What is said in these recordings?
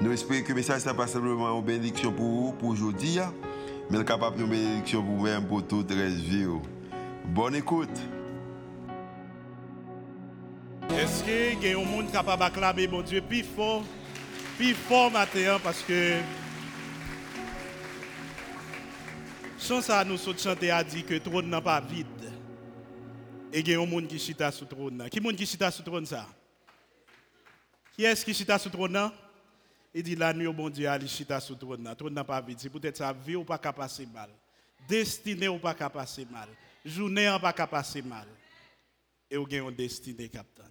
Nous espérons que le message n'est pas simplement une bénédiction pour vous, pour aujourd'hui, hein. mais capable de bénédiction pour vous-même, pour toute la vie. Oh. Bonne écoute. Est-ce qu'il y a un monde capable d'acclamer mon Dieu? Plus fort, plus fort matin, parce que sans ça, nous sommes chanter a dit que le trône n'est pas vide. Et il y a un monde qui chita sur le trône. Qui est qui chita sur le trône ça? Qui est-ce qui chita sur le trône? Il dit la nuit au bon Dieu, Ali chita sur trône. Le trône n'a pas. C'est peut-être sa vie ou pas qu'à passer mal. Destinée ou pas qu'à passer mal. Journée ou pas qu'à passer mal. Et vous avez une destinée, capitaine.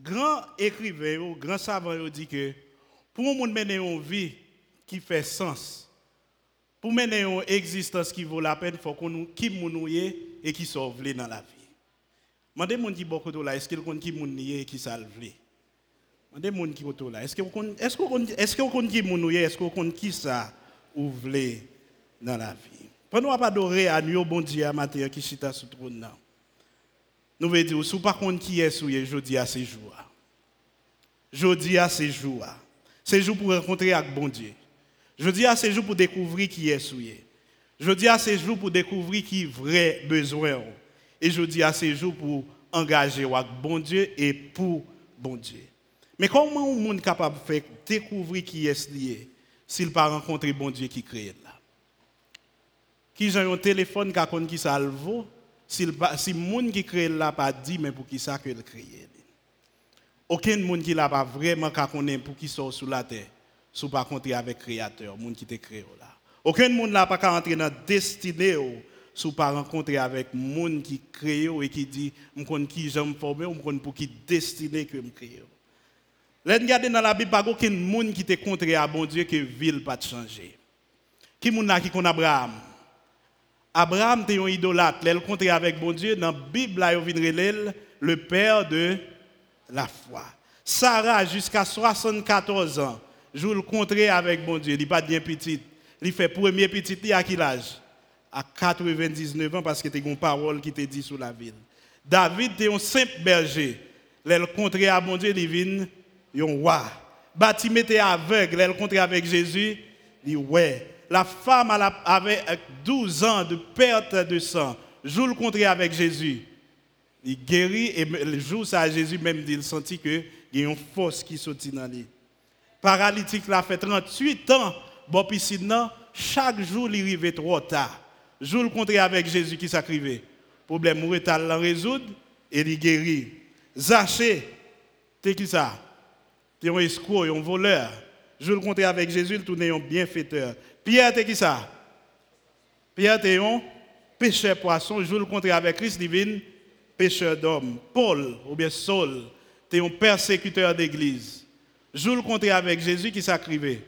Grand écrivain, grand savant, dit que pour mener une vie qui fait sens, pour mener une existence qui vaut la peine, il faut qu'on qui nous et qui sauve dans la vie. Je me demande beaucoup de là, est-ce qu'il y a qui nous et qui salve là. Est-ce que vous est-ce que est-ce que vous qui est-ce que vous ça ou voulez dans la vie? Pendant pas adorer à nous bon Dieu à matin qui chita sur trône là. Nous veut dire sous par contre qui est souillé jeudi à ces jours. Jeudi à ces jours. Ces jours pour rencontrer avec bon Dieu. Jeudi à ces jours pour découvrir qui est souillé. Jeudi à ces jours pour découvrir qui vrai besoin. Et jeudi à ces jours pour engager avec bon Dieu et pour bon Dieu. Mais comment un monde capable de faire découvrir qui est lié s'il pas rencontré bon Dieu qui crée là? Qui a un téléphone qui qui ça le si le monde qui crée là pas dit mais pour qui ça que le crée Aucun monde qui l'a pas vraiment connaît pour qui sort sous la terre sous pas rencontrer avec créateur, monde qui t'a créé là. Aucun monde n'a pas entrer dans destinée sous pas rencontrer avec monde qui crée et qui dit me qui j'aime former ou pour qui destiné que me créé. Regardez dans la Bible, pas aucun monde qui te contre à bon Dieu que ville pas changer. Qui moun qui connaît Abraham? Abraham était un idolâtre. Il contre avec bon Dieu. Dans la Bible, il le père de la foi. Sarah, jusqu'à 74 ans, joue le contraire avec bon Dieu. Il n'est pas bien petit. Il fait premier petit, à quel âge? À 99 ans, parce que c'était une parole qui te dit sur la ville. David était un simple berger. Il contraire à bon Dieu, il yon roi. Baptiste était aveugle, elle rencontre avec Jésus, dit ouais. La femme avait 12 ans de perte de sang. Joue le contraire avec Jésus. Il guérit et le jour ça Jésus même dit il sentit que il y a une force qui sortit dans lui. Paralytique l'a fait 38 ans. Bon piscine chaque jour il arrivait trop tard. Joue le contraire avec Jésus qui s'acrivait. Problème mourir l'a résoudre et il guérit. Zaché, c'est qui ça? Tu es un escroc, un voleur. Je le comptais avec Jésus, il tournait un bienfaiteur. Pierre, tu qui ça? Pierre, tu es un pécheur poisson. Je le comptais avec Christ divine, pécheur d'homme. Paul, ou bien Saul, tu es un persécuteur d'église. Je le comptais avec Jésus qui s'acrivait.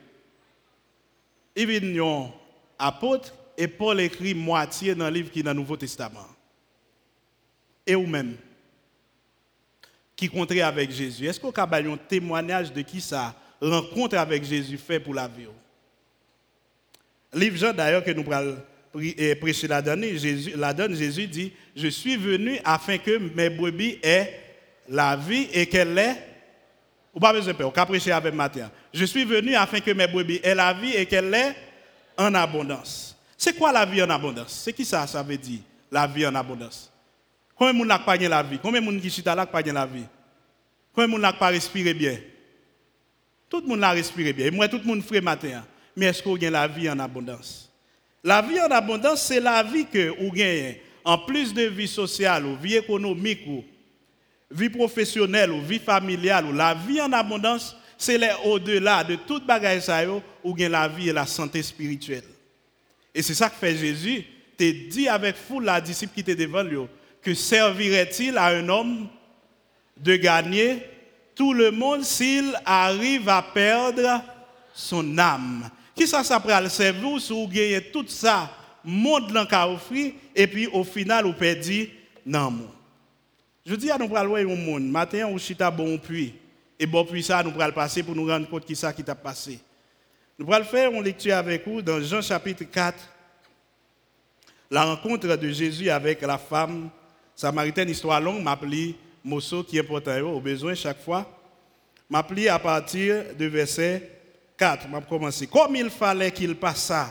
Il un apôtre et Paul écrit moitié dans le livre qui est dans le Nouveau Testament. Et vous-même qui comptait avec Jésus. Est-ce qu'on a un témoignage de qui ça rencontre avec Jésus fait pour la vie? Livre Jean d'ailleurs que nous allons prêcher la donne, Jésus, la donne, Jésus dit, je suis venu afin que mes brebis aient la vie et qu'elle ait, ou pas besoin de peur, on avec matin. Je suis venu afin que mes brebis aient la vie et qu'elle ait en abondance. C'est quoi la vie en abondance? C'est qui ça, ça veut dire, la vie en abondance? Combien de monde n'a pas la vie? Combien de monde qui chita là pas la vie? Combien de monde n'a pas respiré bien? Tout le monde l'a respiré bien. Moi, tout le monde fait matin. Mais est-ce qu'on a la vie en abondance? La vie en abondance, c'est la vie que vous gagnez en plus de vie sociale, ou vie économique, ou vie professionnelle, ou vie familiale, la vie en abondance, c'est au-delà de toute bagaille ça, où gagne la vie et la santé spirituelle. Et c'est ça que fait Jésus. Tu dit avec foule la disciple qui était devant lui que servirait-il à un homme de gagner tout le monde s'il arrive à perdre son âme? Qui ça, ça le servir si vous gagnez tout ça, monde offrir, et puis au final, vous perdez non. Je dis à nous pour voir un monde, matin, on chita bon puits, et bon puits ça, nous le passer pour nous rendre compte qui ça qui t'a passé. Nous allons faire une lecture avec vous dans Jean chapitre 4, la rencontre de Jésus avec la femme samaritaine, histoire longue, m'appelé Mosso qui est important au besoin chaque fois. M'appelé à partir de verset 4, m'a commencé. Comme il fallait qu'il passât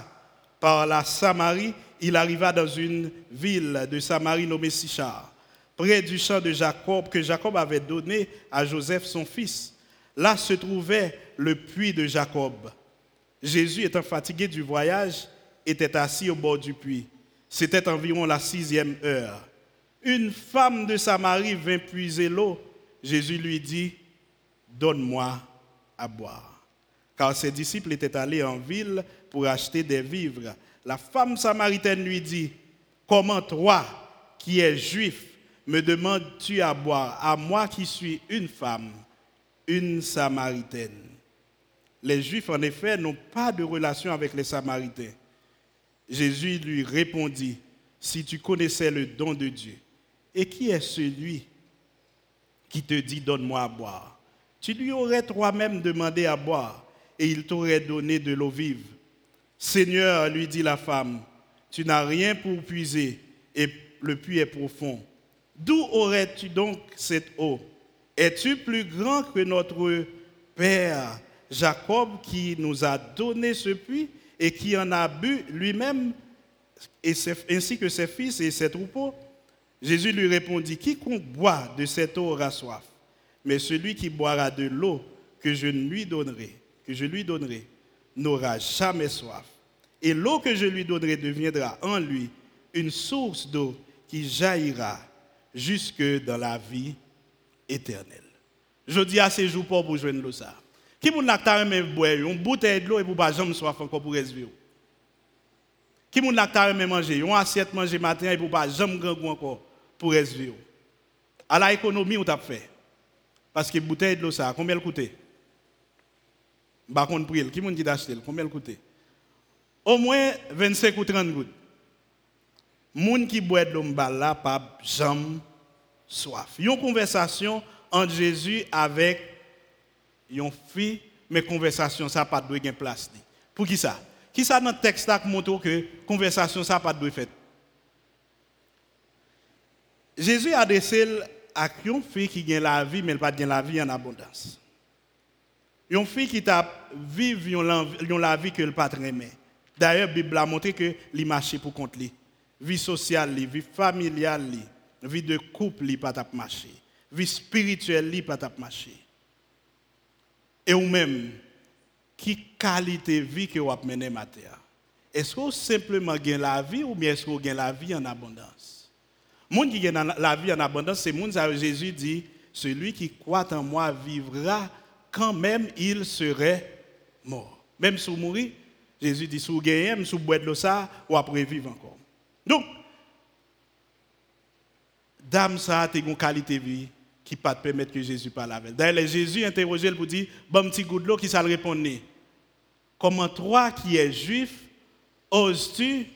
par la Samarie, il arriva dans une ville de Samarie nommée Sichar, près du champ de Jacob que Jacob avait donné à Joseph son fils. Là se trouvait le puits de Jacob. Jésus, étant fatigué du voyage, était assis au bord du puits. C'était environ la sixième heure. Une femme de Samarie vint puiser l'eau. Jésus lui dit, Donne-moi à boire. Car ses disciples étaient allés en ville pour acheter des vivres. La femme samaritaine lui dit, Comment toi, qui es juif, me demandes-tu à boire, à moi qui suis une femme, une samaritaine Les juifs, en effet, n'ont pas de relation avec les samaritains. Jésus lui répondit, si tu connaissais le don de Dieu, et qui est celui qui te dit, donne-moi à boire Tu lui aurais toi-même demandé à boire, et il t'aurait donné de l'eau vive. Seigneur, lui dit la femme, tu n'as rien pour puiser, et le puits est profond. D'où aurais-tu donc cette eau? Es-tu plus grand que notre Père Jacob qui nous a donné ce puits et qui en a bu lui-même, ainsi que ses fils et ses troupeaux? Jésus lui répondit, quiconque boit de cette eau aura soif, mais celui qui boira de l'eau que je lui donnerai, que je lui donnerai, n'aura jamais soif. Et l'eau que je lui donnerai deviendra en lui une source d'eau qui jaillira jusque dans la vie éternelle. Je dis à ces jours pour joindre l'eau ça. Qui moun nak ta reme boire une bouteille de l'eau et pour pas jamais soif encore pour respirer. Qui moun nak ta reme manger une assiette manger matin et pour pas jamais grand encore pour respirer. À la économie on t'a fait. Parce que bouteille de l'eau ça combien elle coûtait? Par contre prix, qui moun dit d'acheter? Combien elle coûtait? Au moins 25 ou 30 gouttes. Moun qui boit de l'eau là pas jamais soif. Une conversation entre Jésus avec yon fille, mais conversation ça pas de place. Pour qui ça? Qui ça dans le texte qui montre que conversation ça pas de fait? Jésus a adressé à une fille qui a la vie, mais elle pas la vie en abondance. Une fille qui t'a vivre la vie que le pas aimé. D'ailleurs, la Bible a montré que li marché pour compte lui. Vie sociale, vie familiale, vie de couple, li pas marché. Vie spirituelle, li pas marché. Et ou même, qui qualité de vie que vous avez menée Est-ce que vous simplement gagnez la vie ou bien est-ce que vous gagnez la vie en abondance? Monde qui gagne la vie en abondance, c'est monde Jésus dit, celui qui croit en moi vivra quand même il serait mort. Même si vous mourrez, Jésus dit, si vous gagnez, si vous boire de ça, ou après vivre encore. Donc, dame ça a une qualité de vie qui pas permettre que Jésus parle avec. D'ailleurs, Jésus interrogé pour dire, bon petit goût de l'eau qui ça répondre. Comment toi qui es juif, oses-tu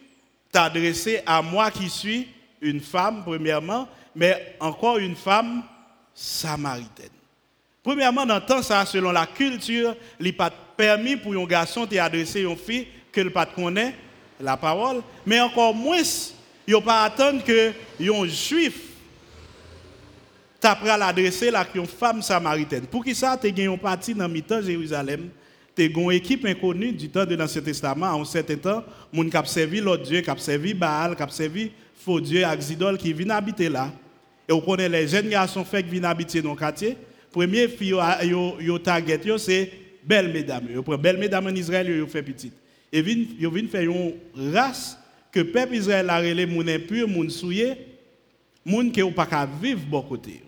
t'adresser à moi qui suis une femme, premièrement, mais encore une femme samaritaine. Premièrement, dans le temps, ça, selon la culture, il n'est pas permis pour un garçon d'adresser à une fille que ne pas connaît la parole, mais encore moins, il ne pas attendre que un juif tu as l'adresser à une femme samaritaine. Pour qui ça, tu as un parti dans le temps Jérusalem, tu as une équipe inconnue du temps de l'Ancien Testament, en un certain temps, qui servi l'autre Dieu, qui servi Baal, qui servi faux Dieu, Axidol, qui viennent habiter là. Et vous connaissez les jeunes garçons qui viennent habiter dans le quartier. Première fille, yo target, c'est belle mesdames. Yo prend belle mesdames en Israël, yo fait petite. Et ils viennent faire une race que le peuple Israël a relé moun impur, moun souillé, moun qui pas vivre bon côté.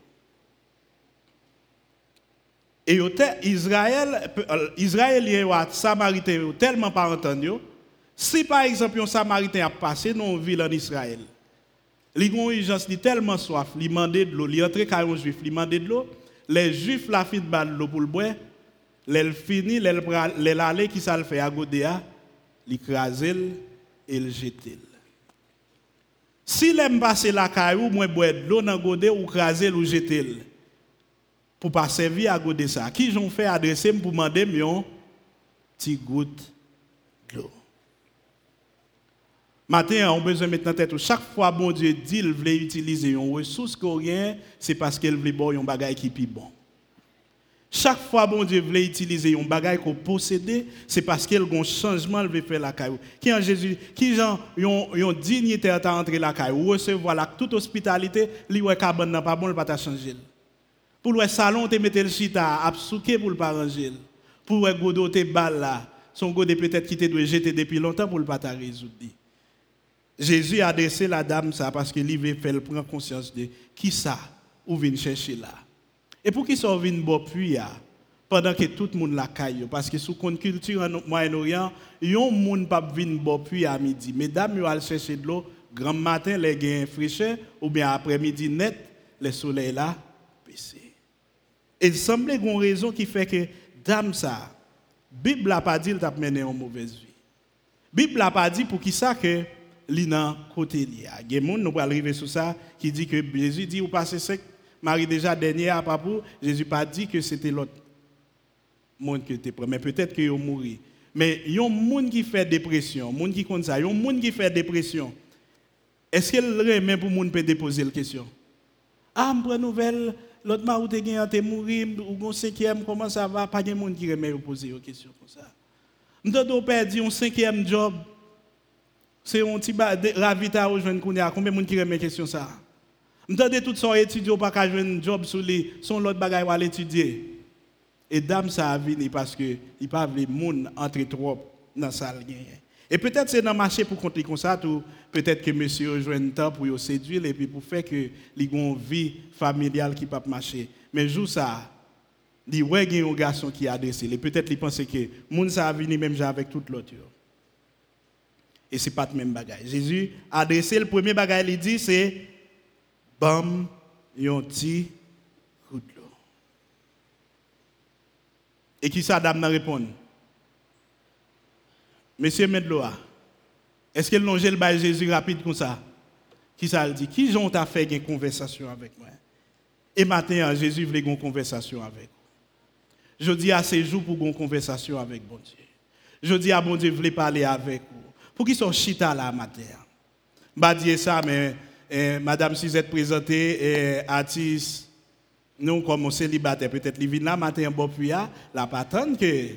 Et Israël, euh, Israélien ou Samaritain tellement pas entendu. Si par exemple un Samaritain a passé dans une ville en Israël, il a tellement soif, il demande de l'eau, il entre un juif, il demande de l'eau, les juifs la fin de l'eau pour le boire, L'elle fini, l'elle allait qui ça le fait à Godéa, l'écraser et le jeter. Si l'aime passer la caillou, moi boire de l'eau dans Godé ou craser ou jeter. Pour pas servir à Godé ça. Qui j'en fait adresser pour demander un petit goutte d'eau. Matin, on a besoin de mettre en tête chaque fois bon Dieu dit qu'il veut utiliser une ressource c'est parce qu'il veut bon un bagage qui est bon. Chaque fois bon Dieu veut utiliser un bagage qu'on possède, c'est parce qu'il a un changement veut faire la caille. Qui en Jésus, qui gens ont dignité à entrer la caille, recevoir toute hospitalité, li ouais cabane n'a pas bon, le pas changer. Pour le salon te mettre le chita, à pour le pas ranger. Pour le godo te balle là, son godo peut-être qui te doit jeter depuis longtemps pour le pas résoudre. Jésus a adressé la dame ça parce que lui veut prendre conscience de qui ça ou vient chercher là. Et pour qui ça vient boire puis pendant que tout le monde la caille parce que sous culture en Moyen-Orient, yon monde pas vinn boire puis à midi. Mesdames yo al chercher de l'eau grand matin les gains fraîcheur ou bien après-midi net le soleil là baissé. Il semblait une raison qui fait que dame ça Bible n'a pas dit t'a mené en mauvaise vie. Bible n'a pas dit pour qui ça que li nan côté. Il y a nous va arriver sur ça qui dit que Jésus dit ou passez sec Marie déjà dernier à papou, Jésus pas dit que c'était l'autre monde qui était mais peut-être qu'il mourir. Mais il y a un monde qui fait dépression, monde qui compte ça, a un monde qui fait dépression. Est-ce qu'il remet pour monde peut déposer la question Ah, me nouvelle, l'autre m'a ou te gagné mourir ou un cinquième comment ça va? Pas de monde qui remet poser une question comme ça. M'dodo perdu un cinquième job c'est un petit ravita rejoindre Kounia. Combien de monde qui remet question ça? M'tendez tout son étudiant pas qu'à jouer un job sur lui, son l'autre bagaille à l'étudier. Et dame ça a venu parce que il pas veut monde entre trop dans la salle Et peut-être c'est dans le marché pour compter comme ça ou peut-être que monsieur rejoint un temps pour séduire et puis pour faire que ait une vie familiale qui pas marcher. Mais jour ça il y a un garçon qui a adressé. Peut-être il pense que monde ça a venu même avec tout l'autre. Et ce n'est pas le même bagage. Jésus a adressé le premier bagage, il dit, c'est Bam, yon de l'eau. Et qui ça, dame, répond Monsieur Medloa, est-ce qu'elle longe le bail Jésus rapide comme ça? Qui ça le dit? Qui ont fait une conversation avec moi? Et maintenant, Jésus voulait une conversation avec vous. Je dis à ces jours pour une conversation avec bon Dieu. Je dis à bon Dieu, voulez parler avec vous pour qu'ils soient chita là matin. Je dire ça, mais eh, Madame Suzette présentée, eh, artiste, nous comme célibataire, peut-être les là matin bon puits, la patente que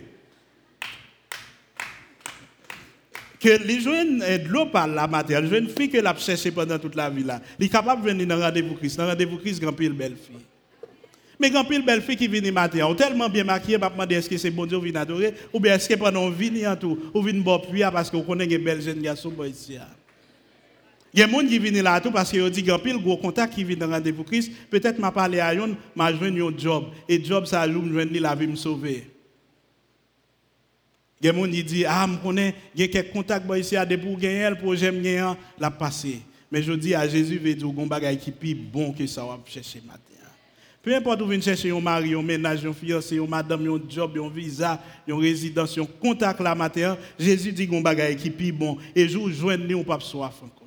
que les jeunes eh, de l'eau par la matière, les jeunes filles que l'a cherché pendant toute la vie là, il est capable de venir dans rendez-vous Christ, dans rendez-vous Christ, grand pile belle fille. Mais quand pile belle fille qui vient matin, ou tellement bien maquillée, m'a demandé est-ce que c'est bon Dieu vient adorer, ou bien est-ce que pendant vient en tout, ou vient boire puis parce qu'on connaît des belles jeunes garçons ici. Il y a des gens qui viennent là tout parce qu'ils dit qu'il pile gros contact qui vient dans rendez-vous Christ. Peut-être m'a parlé à yon, m'a joué un job. Et job ça loue me la vie me sauver. Il y a des gens qui disent ah me connais, il y a quelques contacts ici à des pour gagner pour j'aime bien la passer. Mais je dis à Jésus veut dire gon bagay qui plus bon que ça va chercher matin. Peu importe où vous chercher un mari, un ménage, un fiancé, un madame, un job, un visa, une résidence, un contact la matin, Jésus dit qu'on bagaille qui est bon et vous joignez ou pas soif encore.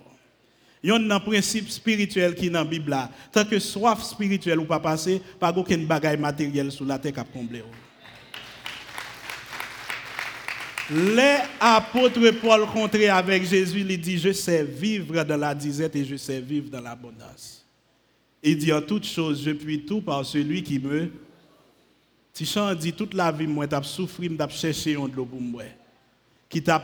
Il y a un principe spirituel qui est dans la Bible. Tant que soif spirituelle ou pas passé, pas aucun bagaille matériel sur la terre qui a comblé. Les apôtres Paul rencontrés avec Jésus, il dit, je sais vivre dans la disette et je sais vivre dans l'abondance. Il dit en toute chose, je puis tout par celui qui me. Tichan dit toute la vie, moi, t'as souffert, t'as cherché un de l'eau pour moi. Qui t'a,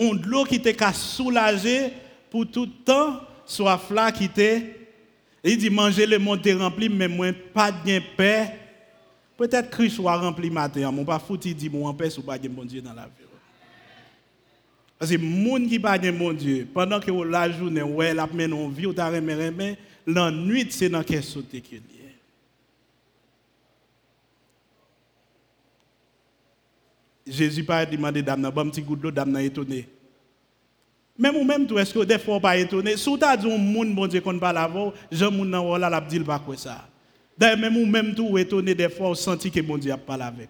un de l'eau qui t'a soulagé pour tout temps, soif là qui t'est. Il dit manger le monde est rempli, mais moi, pas de paix. Peut-être Christ soit rempli matin, mon pas foutu, il dit, moi, en paix, ou pas de bon Dieu dans la vie. Parce que les gens qui pas de bon Dieu, pendant que la journée, ouais, la mène en vie, ou t'as remis, la nuit, c'est dans quel sauté qu'il y Jésus pas demandé dame bon petit goutte d'eau dame étonné. Même ou même tout est-ce que des fois pas étonné, si tu as dit un monde bon Dieu qu'on parle avant, Jean moun nan wala l'a dit pas quoi ça. D'ailleurs même ou même tout étonné des fois on senti que bon Dieu a parlé avec.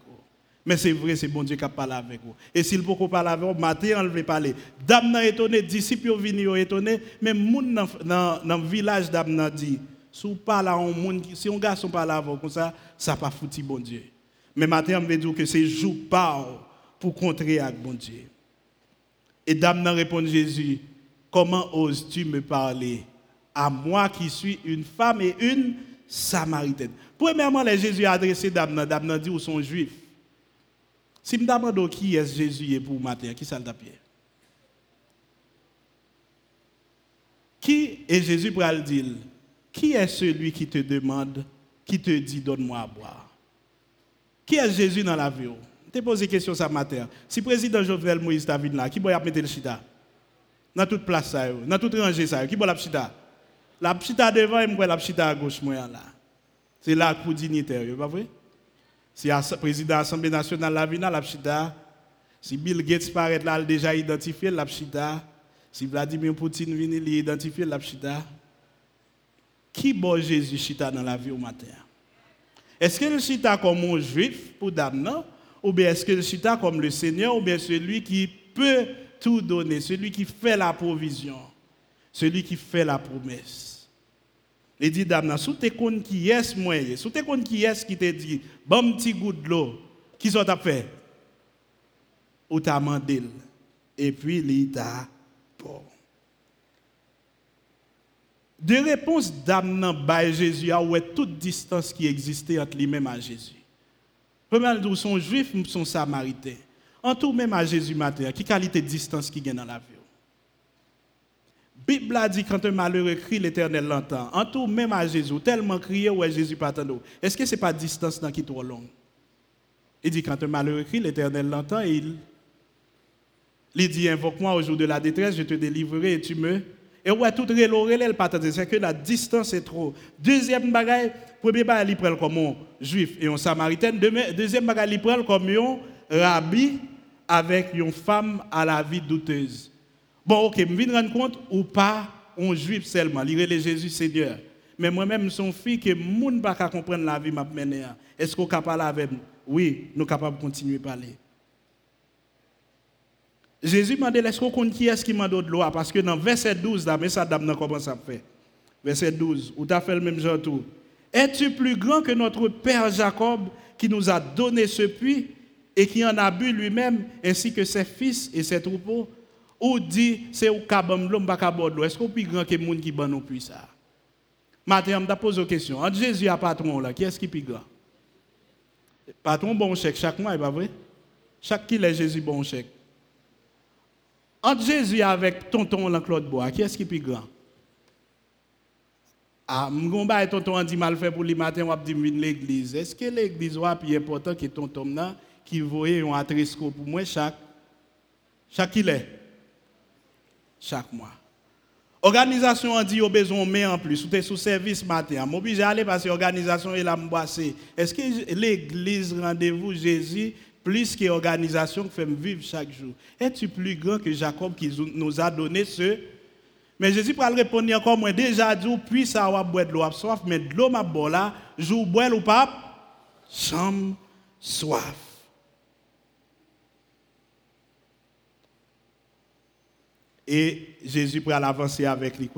Mais c'est vrai, c'est bon Dieu qui a parlé avec vous. Et s'il peut parler avec vous, matin, on veut parler. Dame n'a étonné, disciples sont étonné, mais moun dans le village d'Am n'a dit, si on parle à un monde, si garçon parle avec vous comme ça, ça pas foutu bon Dieu. Mais matin, on veut dire que c'est jour pas pour contrer avec bon Dieu. Et Dame n'a répondu Jésus, comment oses-tu me parler? À moi qui suis une femme et une samaritaine? Premièrement, Jésus a adressé Dame, Dame a dit, où sont juifs. Si je me demande qui est Jésus pour matin, qui ça le Qui est Jésus pour le dire Qui est celui qui te demande, qui te dit donne-moi à boire? Qui est Jésus dans la vie Je posé une question ça matin. Si le président Jovenel Moïse David là, qui va mettre le chita? Dans toute place, dans toute rangée, qui va la chita? La chita devant et la chita à gauche, là. C'est là pour dignitaire, pas vrai? Si le président de l'Assemblée nationale la vient la chita, si Bill Gates paraît là, déjà identifié la chita, si Vladimir Poutine vient, il identifié la chita. Qui bon Jésus chita dans la vie au matin? Est-ce que le chita comme un juif pour dame, ou bien est-ce que le chita comme le Seigneur, ou bien celui qui peut tout donner, celui qui fait la provision, celui qui fait la promesse? Il dit, dame, si tu connais qui est moi, si tu connais qui est qui te dit, bon petit goût de l'eau, qui sont fait? Ou t'as demandé, et puis il t'a bon. De réponse d'âme by Jésus, a est toute distance qui existait entre lui-même et Jésus. Premièrement, son juif, son samaritain. En tout même à Jésus matin, qui qualité de distance qui gagne dans la vie? Bible a dit quand un malheureux crie, l'éternel l'entend. En tout, même à Jésus, tellement crié, ouais, Jésus pas Est-ce que ce n'est pas distance dans qui trop longue? Il dit quand un malheureux crie, l'éternel l'entend il, il dit invoque-moi au jour de la détresse, je te délivrerai et tu me. Et ouais, tout reloré, elle pas C'est que la distance est trop. Deuxième bagaille, premier bagaille, il prend comme un juif et un samaritain. Deuxième bagaille, il prend comme un rabbi avec une femme à la vie douteuse. Bon, ok, je me rendre compte ou pas, on juif seulement, il les Jésus Seigneur. Mais moi-même, son fille, que moun ne pas comprendre la vie m'a mené. Est-ce qu'on parler avec nous? Oui, nous sommes capables de continuer à parler. Jésus m'a dit, est-ce qu'on qui est-ce qui m'a donné de l'eau? Parce que dans verset 12, là, mais ça dame comment ça fait? Verset 12, où tu as fait le même genre tout. Es-tu plus grand que notre père Jacob qui nous a donné ce puits et qui en a bu lui-même, ainsi que ses fils et ses troupeaux? Ou dit c'est au kabam l'homme pas est-ce qu'on plus grand que monde qui ban nous puis ça Matin, je pose une question. Entre Jésus et patron là, qui est-ce qui est plus grand Patron bon chèque chaque mois, pas vrai Chaque qui est Jésus bon chèque. Entre Jésus avec tonton là Claude Bois, qui est-ce qui est plus grand ah, m'gomba et tonton dit mal fait pour le matin, on dit l'église. Est-ce que l'église est plus important que tonton là qui voyait un atrisco pour moi chaque chaque il est chaque mois. Organisation a dit au besoin mais en plus, ou sous service matin, je obligé aller parce que l'organisation est là Est-ce que l'église rendez-vous Jésus plus que l'organisation qui fait vivre chaque jour? Es-tu plus grand que Jacob qui nous a donné ce? Mais Jésus pour répondre encore moi déjà dit puis ça va boire de l'eau soif mais de l'eau m'a là, jour boire ou pas chambre soif. Et Jésus pourra l'avancer avec les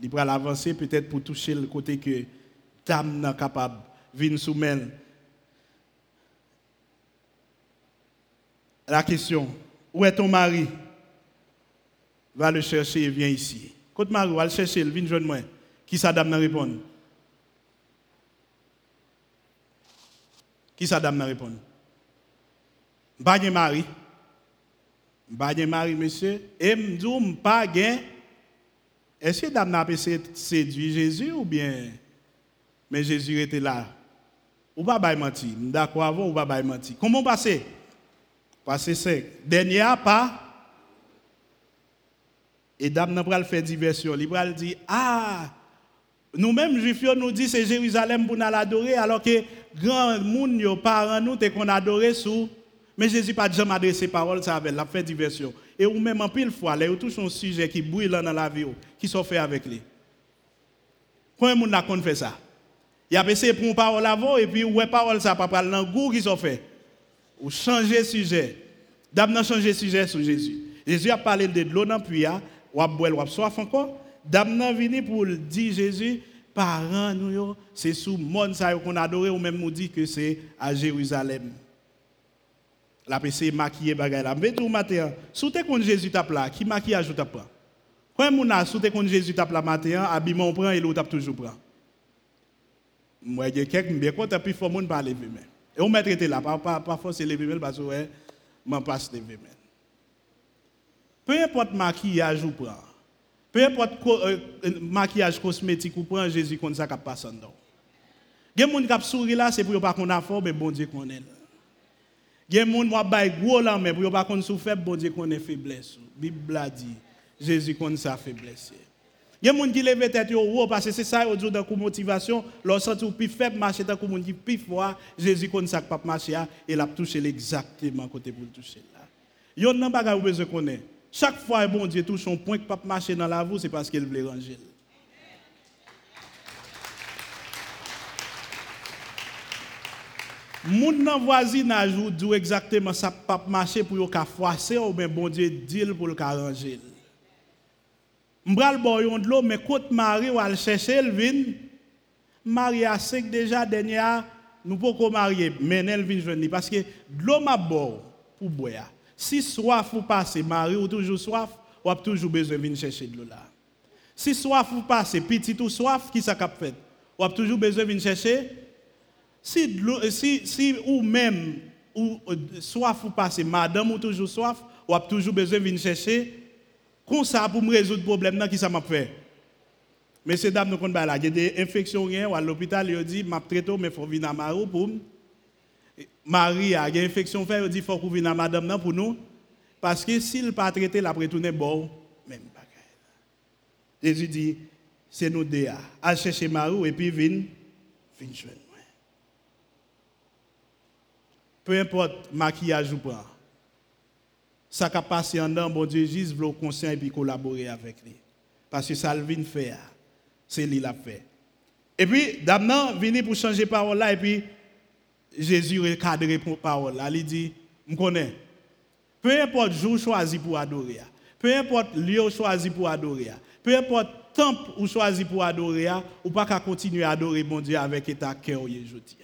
Il pourra l'avancer peut-être pour toucher le côté que Tam n'est capable de sous La question, où est ton mari? Va le chercher et viens ici. Quand mari va le chercher, il vient joindre moi. Qui ça dame répondre Qui ça dame répondre Pas mari. Pas de mari, monsieur. Et me dis, pas gain. Est-ce que dame n'a séduit Jésus ou bien mais Jésus était là? Ou pas bail menti? D'accord avant ou pas menti? Comment passer? Passer sec. Dernier pas. Et dame n'a pas fait diversion. Il va dire ah nous-mêmes juifs nous dit c'est Jérusalem pour nous l'adorer alors que grand monde parents nous qu'on adorer sous mais Jésus n'a jamais adressé parole ça avec, la fait diversion. Et ou même en pile fois, là, touche un sujet qui brûle dans la vie, qui sont fait avec lui. De monde a fait ça? Il a essayé pour une parole avant, et puis ouais parole ça pas dans goût qui sont fait. ou changer sujet. D'abord, changer sujet sur Jésus. Jésus a parlé de l'eau dans le puits, ou a boire, ou a soif encore. D'abord, venu pour dire Jésus, parents nous, c'est sous monde qu'on adore, ou même nous dit que c'est à Jérusalem. La PC maquillé bagay la. Mais tout matin, sous tes Jésus tape là, qui maquillage tape pas? Quand mon a sous tes compte Jésus tape là matin, habillement prend et l'autre tape toujours prend. Moi, a quelqu'un bien content, puis faut mon pas lever mais. Et on mettre là, pas pas pas forcer lever parce que m'en passe lever mais. Peu importe maquillage ou prend. Peu importe euh, maquillage cosmétique ou prend, Jésus comme ça qui passe en dedans. Des gens qui sourire là, c'est pour pas qu'on a fort, mais bon Dieu qu'on est là. Il y a des gens qui bay gros mais pour bon Dieu faiblesse. La Bible a dit, Jésus qu'on sa faiblesse. Il y a des gens qui lèvent tête parce que c'est ça au jour de motivation, leur plus faible marcher qui Jésus qu'on ça pas marcher et l'a touché exactement côté pour le toucher là. Yon nan bagay ou besoin connaître. Chaque fois bon Dieu touche un point que pas dans la c'est parce qu'il veut. Moun nan voisinage ou dit exactement ça pas marcher pour yo ka froisser ou bien bon Dieu dit pour le ka ranger. M'bral bon yon de l'eau mais côté mari ou al chercher le vin mari a sec déjà dernière nous pouvons marier mais elle vient joindre parce que de l'eau m'a bon pour boire. Si soif ou passe mari ou toujours soif ou a toujours besoin venir chercher de l'eau là. Si soif ou passe petit ou soif qui ça cap fait? Ou a toujours besoin venir chercher? Si, si, si ou même, ou, euh, soif ou passé, madame ou toujours soif, ou a toujours besoin de venir chercher, comme ça pour me résoudre le problème, qui ça m'a fait? Messieurs, dames, nous connaissons là. Il y a des infections, ou à l'hôpital, il dit, m'a traité, mais il faut venir à Marou pour Marie, a une infection, il dit, il faut venir à madame pour nous. Parce que s'il pas traité, il a retourné bon, même pas. Jésus dit, c'est nous deux. À chercher Marou et puis viens, viens jouer peu importe maquillage ou pas, ça qui passé en dedans, bon Dieu, juste le conseil et puis collaborer avec lui. Parce que ça le vient faire, c'est lui l'a fait. Et puis, d'abord, venu pour changer parole là, et puis, Jésus recadre pour parole là. Il dit, je connais. Peu importe jour choisi pour adorer, peu importe lieu choisi pour adorer, peu importe temple ou choisi pour adorer, ou pas qu'à continuer à adorer mon Dieu avec état cœur aujourd'hui.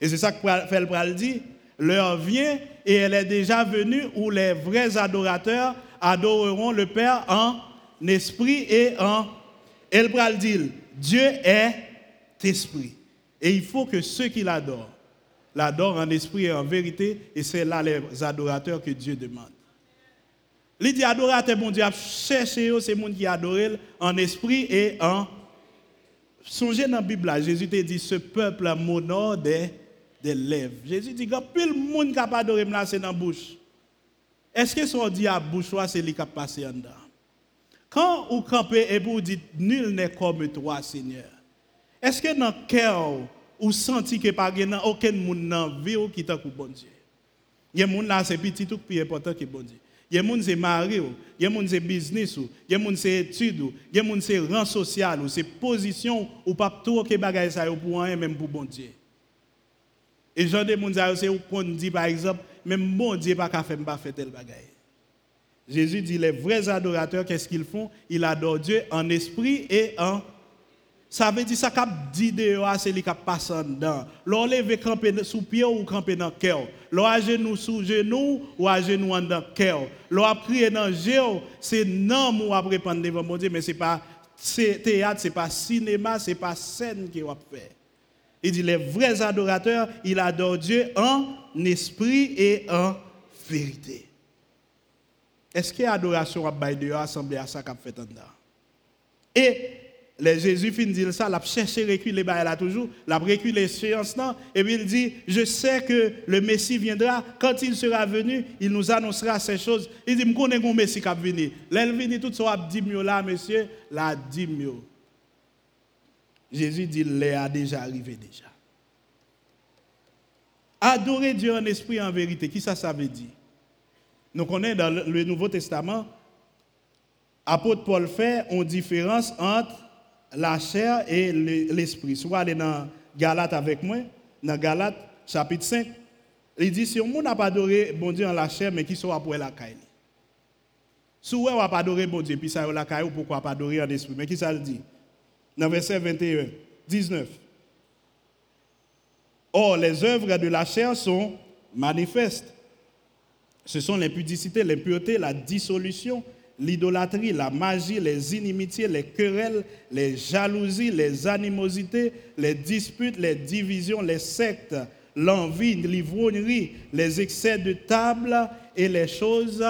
Et c'est ça que fait le dit, L'heure vient et elle est déjà venue où les vrais adorateurs adoreront le Père en esprit et en... Elle le dire, Dieu est esprit. Et il faut que ceux qui l'adorent, l'adorent en esprit et en vérité, et c'est là les adorateurs que Dieu demande. Les dit adorateur, bon Dieu, chercher, c'est monde qui adore en esprit et en. Songez dans la Bible, Jésus te dit ce peuple m'honore des des lèvres. Jésus dit que plus le monde qui pas adoré c'est dans la bouche. Est-ce que son dit à bouche c'est lui qui a passé en dedans? Quand vous campez et vous dites nul n'est comme toi, Seigneur. Est-ce que dans le cœur, vous sentez que pas aucun monde dans la vie qui t'a bon Dieu? Il y a des gens là, c'est petit tout plus important que bon Dieu. Il y a des gens c'est mari, il y a des gens c'est business, il y a des gens c'est études, il y a des gens c'est rang social, c'est position, ou pas tout que bagaille ça pour rien même pour bon Dieu. Et de Mounzao, c'est qu'on dit par exemple, même mon Dieu pas faire pas faire tel bagaille. Jésus dit les vrais adorateurs, qu'est-ce qu'ils font? Ils adorent Dieu en esprit et en. Ça veut dire ça cap dit dehors, c'est lui qui passe en dedans. L'on lève sous pied ou camper dans cœur. L'on a genou sous genou ou à genou dans le cœur. L'on a prié dans le c'est non ou après répondre devant mon Dieu, mais ce n'est pas théâtre, ce n'est pas cinéma, ce n'est pas scène qui va faire. Il dit les vrais adorateurs, ils adorent Dieu en esprit et en vérité. Est-ce qu'il y a adoration à Baï de assemblée à ça qu'a fait en Et les Jésus fin dit ça, il a cherché reculer là toujours, il a reculé séance et puis il dit je sais que le Messie viendra quand il sera venu, il nous annoncera ces choses. Il dit me connais mon Messie qui va venir. L'elle vient tout ça dit mieux là monsieur, la dit mieux. Jésus dit, l'heure a déjà arrivé déjà. Adorer Dieu en esprit en vérité, qui ça, veut dire? Nous connaissons dans le Nouveau Testament, apôtre Paul fait une différence entre la chair et l'esprit. Soit aller dans Galates avec moi, dans Galates chapitre 5, Il dit, si on n'a pas adoré bon Dieu en la chair, mais qui soit pour la caille? Si on n'a pas adoré bon Dieu, puis ça la caille, pourquoi pas adorer en esprit? Mais qui ça le dit? Dans verset 21, 19. Or, les œuvres de la chair sont manifestes. Ce sont l'impudicité, l'impureté, la dissolution, l'idolâtrie, la magie, les inimitiés, les querelles, les jalousies, les animosités, les disputes, les divisions, les sectes, l'envie, l'ivrognerie, les excès de table et les choses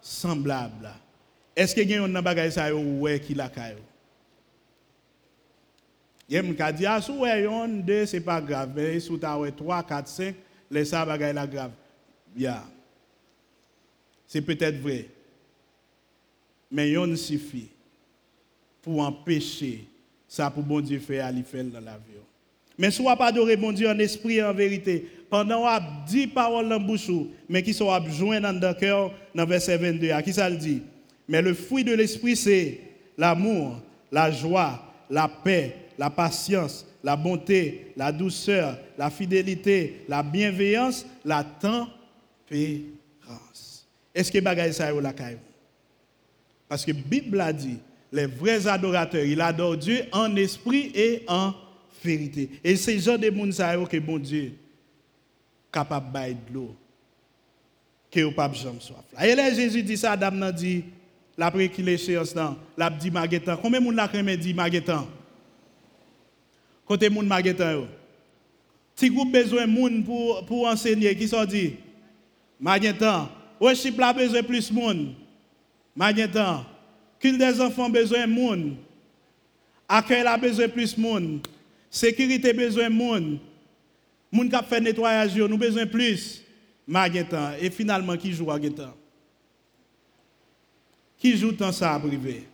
semblables. Est-ce que y a un bagage qui la caillou? Yem ka di a ah, sou yon deux c'est pas grave, mais sous ta 3 4 5 les ça bagage la grave. Bien. C'est peut-être vrai. Mais yon suffit pour empêcher ça pour bon faire à faire dans la vie. Mais soit pas adorer bon Dieu en esprit et en vérité, pendant a dit paroles dans bouche, mais qui sont joints dans le cœur, dans verset 22, à qui ça le dit? Mais le fruit de l'esprit, c'est l'amour, la joie, la paix, la patience, la bonté, la douceur, la fidélité, la bienveillance, la tempérance. Est-ce que bagaille ça la Parce que Bible a dit, les vrais adorateurs, ils adorent Dieu en esprit et en vérité. Et c'est genre de gens que bon Dieu capable de l'eau que vous pas jamais soif. Et là Jésus dit ça Adam dit l'après qu'il chez là, l'a dit Maguetan. Combien de monde l'a dit Maguetan Côté moun Maguetan yo. Si vous besoin moun pour pour enseigner qui sont dit Maguetan. Worship la besoin plus moun. Maguetan. Qu'il des enfants besoin moun. Accueil la besoin plus moun. Sécurité besoin monde. Moun qui fait nettoyage, nous besoin plus. Maguetan. Et finalement, qui joue à Qui joue dans ça privé?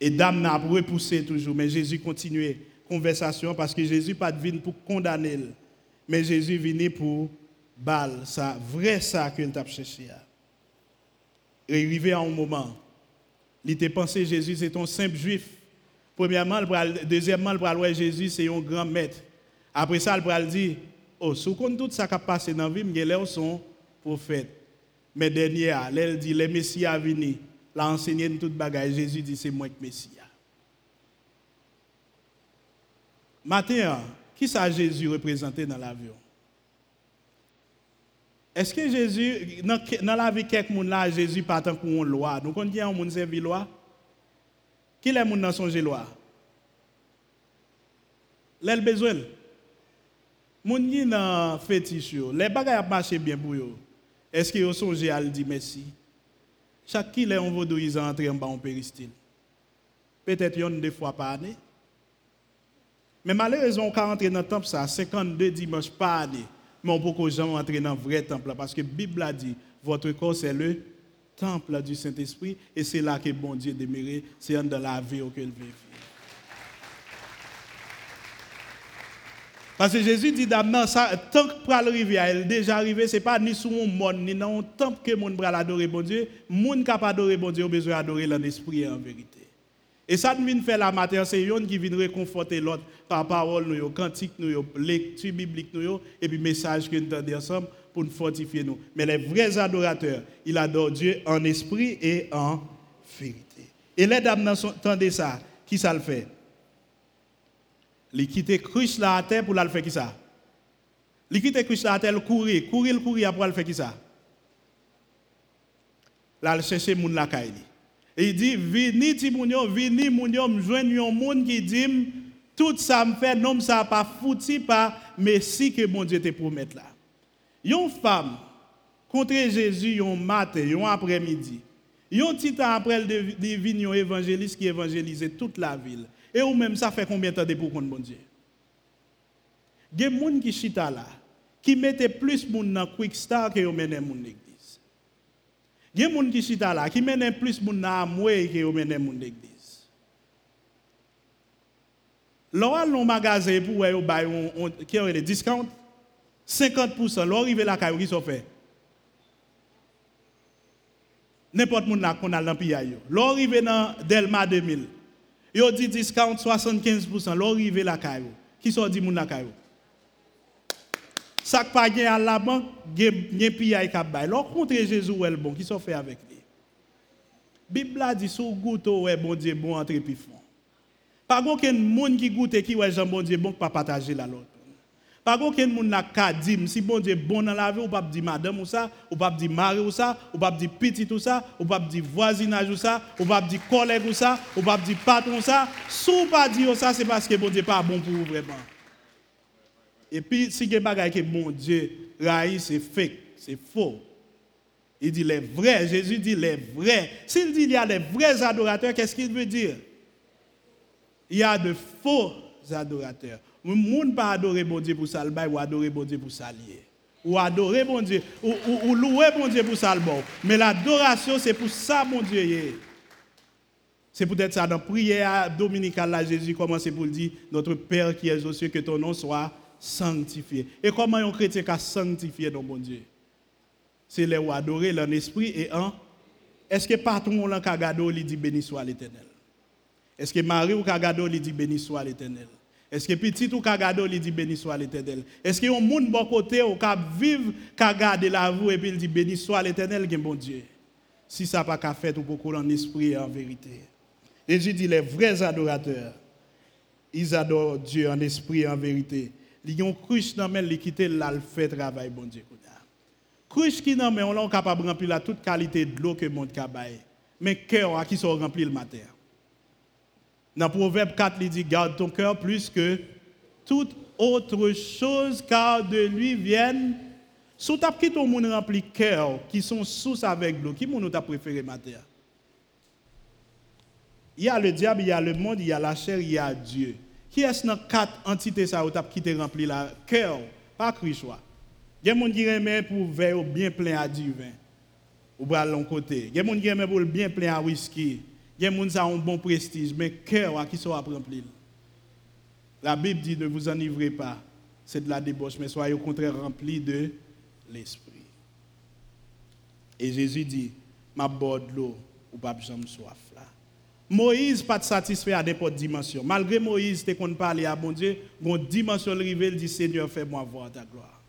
Et dame n'a repoussé toujours, mais Jésus continuait conversation parce que Jésus pas venu pour condamner, mais Jésus venu pour bal, ça vrai ça qu'il t'a cherché. Arrivé à un moment, il était pensé Jésus c'est un simple juif Premièrement, deuxièmement, le bras Jésus, c'est un grand maître. Après ça, le bras dit, oh, sous compte tout ça qui a passé dans la vie, mais là, sont prophètes. Mais dernier, elle dit, le Messie a venu, l'a enseigné toute bagaille. Jésus dit, c'est moi le Messie. Matin, qui ça Jésus représenté dans l'avion? Est-ce que Jésus, dans, la vie de quelqu'un là, Jésus pas tant pour une loi? Nous connaissons un monde servi loi? Qui est moun dans son loi? L'el besoin. Moun qui nan fétiche les bagages a marché bien pour yo. Est-ce que yo songe à dire merci? Chaque qui est on vaudouise entrer en bas en péristyle. Peut-être yon deux fois par année. Mais malheureusement, on peut entrer dans le temple ça 52 dimanches par année. Mais on peut gens entrer dans le vrai temple parce que la Bible a dit votre corps c'est le temple du Saint-Esprit, et c'est là que bon Dieu demeure, c'est dans la vie auquel il Parce que Jésus dit d'abord, tant que pour arriver elle, déjà arrivé, ce n'est pas ni sous mon monde, ni dans un temple que mon bras adorer bon Dieu. Moun capable d'adorer bon Dieu, a besoin d'adorer l'esprit et en vérité. Et ça nous vient faire la matière, c'est yon qui vient réconforter l'autre par parole, nous, cantique, nous, lecture biblique, nous, et puis message que nous entendons ensemble pour nous fortifier nous. Mais les vrais adorateurs, ils adorent Dieu en esprit et en vérité. Et les dames entendent ça, qui ça le fait? Ils quittent Christ à terre pour le faire qui ça Ils quittent Christ à terre, courir, courir, courir pour le faire qui ça Là, il cherche moun la caille. Et il dit, vini ti moun yo, vini moun yo, m'joigne un moun qui dit, tout ça me fait, non, ça pas foutu pas, mais si que mon Dieu te promette là. Une femme contre Jésus un matin, un après-midi. Un petit temps après, il devient un évangéliste qui évangélisait toute la ville. Et ou même, ça fait combien de temps pour contre bon Dieu? Il y a des gens qui chita là, qui mettent plus de monde dans Quick Star que mènent mon l'église. Il y a des gens qui chita là, qui mènent plus de monde dans Amway que mènent mon l'église. Lorsqu'on a un magasin pour qui a des discounts, 50%, l'arrivée là, qu'est-ce qu'ils fait N'importe qui qu'on a dans le pays. L'arrivée dans Delma 2000, ils dit discount 75%, l'arrivée là, qui sont dit moun la Ça qui pas à la banque, gen pillay k'ap bay. L'on Jésus elle bon, qui sont fait avec lui. Bible a dit sous goûte ouais bon Dieu bon entre puis fond. Pas aucun monde qui goûte qui ouais bon Dieu bon pas partager la l'autre. Pas aucun monde n'a ka dire si bon Dieu bon dans la vie ou pas dire madame ou ça, ou pas dire mari ou ça, ou pas dire petit ou ça, ou pas dire voisinage ou ça, ou pas dire collègue ou ça, ou pas dire patron ça. Sous pas dire ça c'est parce que bon Dieu pas bon pour vous vraiment. Et puis si que bagay que bon Dieu raï c'est fake, c'est faux. Il dit les vrais, Jésus dit les vrais. S'il dit il y a les vrais adorateurs, qu'est-ce qu'il veut dire? Il y a de faux adorateurs. Monde pas adorer bon Dieu pour ça, ou adorer bon Dieu pour ça Ou adorer bon Dieu, ou, ou, louer bon Dieu pour ça Mais l'adoration, c'est pour ça, bon Dieu. C'est peut-être ça dans la prière dominicale, là, Jésus commence pour dire Notre Père qui est aux cieux, que ton nom soit sanctifié. Et comment un chrétien a sanctifié dans bon Dieu? C'est les adorer l'esprit et en. Est-ce que patron là kagado lui dit béni soit l'éternel? Est-ce que Marie ou kagado lui dit béni soit l'éternel? Est-ce que petit ou kagado lui dit béni soit l'éternel? Est-ce que un monde bon côté ou cap vivre kagade la vous et puis il dit béni soit l'éternel qui bon Dieu? Si ça pas faire ou beaucoup en esprit et en vérité. Jésus dit les vrais adorateurs, ils adorent Dieu en esprit et en vérité. Ils ont cru dans ils quittent là, fait travail bon Dieu. Cruche qui non, mais on est capable de remplir la toute qualité de l'eau que le monde a Mais cœur à qui sont rempli le matin? Dans Proverbe 4, il dit Garde ton cœur plus que toute autre chose, car de lui viennent. Sous ta qui ton monde rempli cœur, qui sont sous avec l'eau, qui monde t'a préféré matin? Il y a le diable, il y a le monde, il y a la chair, il y a Dieu. Qui est-ce dans quatre entités qui t'a rempli la cœur? Pas Christ. Il y a des gens qui aiment pour verre bien plein à du vin. Ou bras l'autre côté. Il y a des gens qui aiment pour bien plein à whisky. Il y a des gens qui ont un bon prestige, mais cœur qui soit rempli. La Bible dit ne vous enivrez pas. C'est de la débauche, mais soyez au contraire remplis de l'esprit. Et Jésus dit, ma borde l'eau, ou pas besoin soif là. Moïse pas satisfait à n'importe dimension. Malgré Moïse, tu qu'on parler à bon Dieu, bon dimension le dit Seigneur, fais-moi voir ta gloire.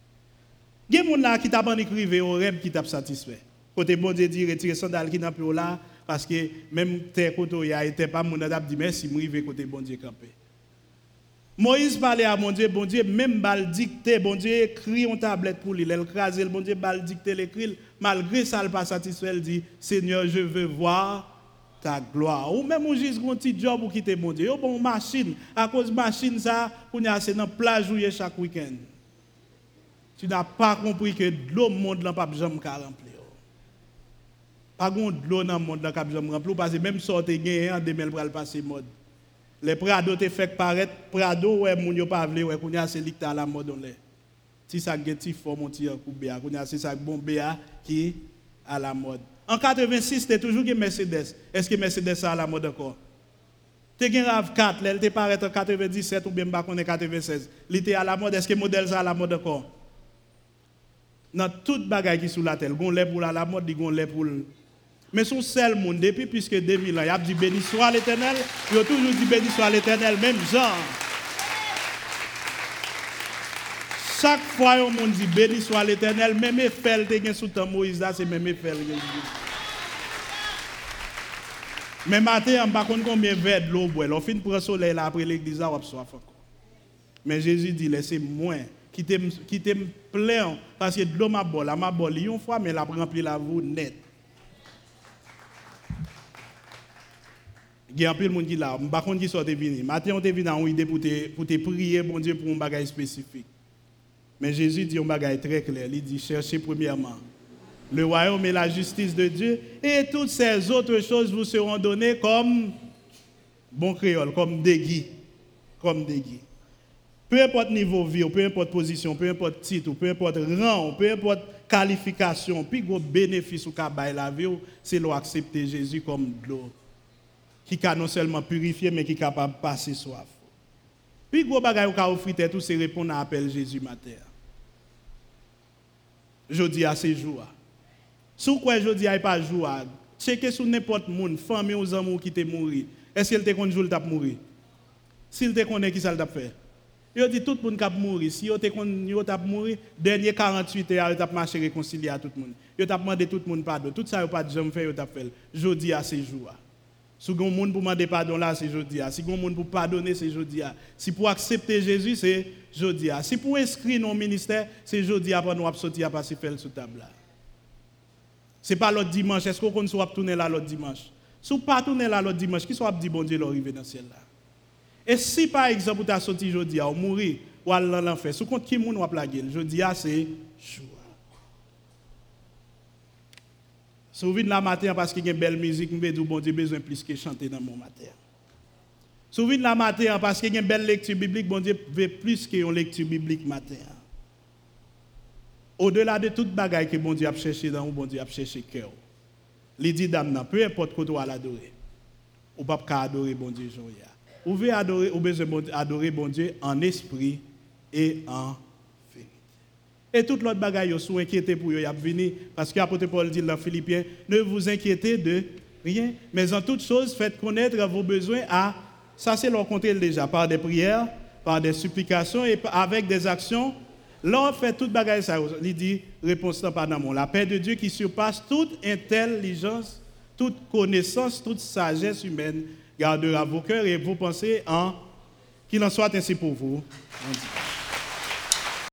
Il y a des gens qui t'ont écrit au rêve qui t'a satisfait. Côté bon Dieu dit retirer sandal qui n'a là parce que même tes côté a été pas mon adap dit merci m'rivé côté bon Dieu campé. Moïse parlait à mon Dieu, bon Dieu même bal dicté, bon Dieu écrit en tablette pour lui, il crasé, bon Dieu bal dicté l'écrit, malgré ça il pas satisfait, il dit Seigneur, je veux voir ta gloire. Ou même on juste un petit job pour quitter mon Dieu. Ou bon machine, à cause de machine ça, pour y c'est dans plage chaque week-end tu n'as pas compris que l'eau monde n'a pas jamais remplir. Pas de l'eau dans le monde pas jamais remplir parce que même sorti gagné en 2000 pour le passer mode. Les prado te fait paraître prado ouais moun yo pas vle ouais kounya c'est à la mode on. Si ça geti forme on tire coup béa kounya c'est ça bon béa qui à la mode. En 86 c'était toujours que Mercedes. Est-ce que Mercedes a à la mode encore? Tu as un RAV4, elle te paraît en 97 ou bien pas 96. Il était à la mode, est-ce que modèle ça à la mode encore? dans toute bagaille qui sous la terre. Gon lè pour la, mode dit gon lè pour Mais son seul monde depuis puisque 2000 ans, il a dit béni soit l'Éternel, il a toujours dit béni soit l'Éternel même genre. Chaque fois on monde dit béni soit l'Éternel, même te gen sous temps Moïse c'est même effet Mais matin, on ne sait pas combien verre de l'eau boire. On fin pour le soleil après l'église, on va soif. Mais Jésus dit laissez moins qui te plein parce que de l'eau m'a bol, m'a bol une fois mais la rempli la vous net. Il y a un peu de monde qui là, par contre qui sortent venir. Matin on est venu en idée pour te pour te prier bon Dieu pour un bagage spécifique. Mais Jésus dit un bagage très clair, il dit cherchez premièrement le royaume et la justice de Dieu et toutes ces autres choses vous seront données comme bon créole, comme des comme des peu importe niveau vie, peu importe position, peu importe titre, peu importe rang, peu importe qualification, puis gros bénéfice ou la vie, c'est d'accepter Jésus comme de l'eau qui a non seulement purifié mais qui est capable de passer soif. Puis gros bagay ou ka offrir tout c'est répondre à l'appel Jésus matin. Je dis à ces jours. Si quoi je dis à pas jour, checker sur n'importe monde, famille ou amis qui te mourir. Est-ce qu'il te connaît jour t'a mourir? S'il te connaît qui ça t'a fait? Yo dit tout le monde qui mourir. Si yo te yo t'a mourir, dernier 48 heures, yo t'a marché réconcilier à tout le monde. Yo t'a demandé tout le monde pardon. Tout ça yo pas jamais fait, yo t'a fait. Jodi à ces jours. Si vous monde pour demander pardon là, c'est jodi. Si vous monde pour pardonner, c'est jodi. Si pour accepter Jésus, c'est jodi. Si pour inscrire nos ministère, c'est jodi pour nous sortir à passer faire sous table là. C'est pas l'autre dimanche. Est-ce qu'on soit tourner là l'autre dimanche? Si vous pas tourner là l'autre dimanche, qui soit dit bon Dieu l'arriver dans le ciel là? Et si par exemple, tu as sorti aujourd'hui, ou mourir, ou dans l'enfer, sous compte qui moun ou plaguer, jeudi, c'est joie. Venez la matin parce qu'il y a une belle musique, dire bon Dieu besoin plus que chanter dans mon matin. Venez la matin parce qu'il y a une belle lecture biblique, bon Dieu veut plus que une lecture biblique matin. Au-delà de toute bagaille que bon Dieu a cherché dans vous, bon Dieu a cherché cœur. Peu importe quoi tu vas l'adorer. Ou pas adorer bon Dieu, vous pouvez adorer, ou besoin adorer bon Dieu en esprit et en. Et toute l'autre bagaille, sont inquiétés pour eux, ils venir, parce que l'apôtre Paul dit dans Philippiens, ne vous inquiétez de rien, mais en toute chose, faites connaître vos besoins à, ça c'est leur compter déjà, par des prières, par des supplications et avec des actions. Là, fait toute bagaille ça. Il dit, réponse mon. La paix de Dieu qui surpasse toute intelligence, toute connaissance, toute sagesse humaine gardera vos cœurs et vos pensées en qu'il en soit ainsi pour vous.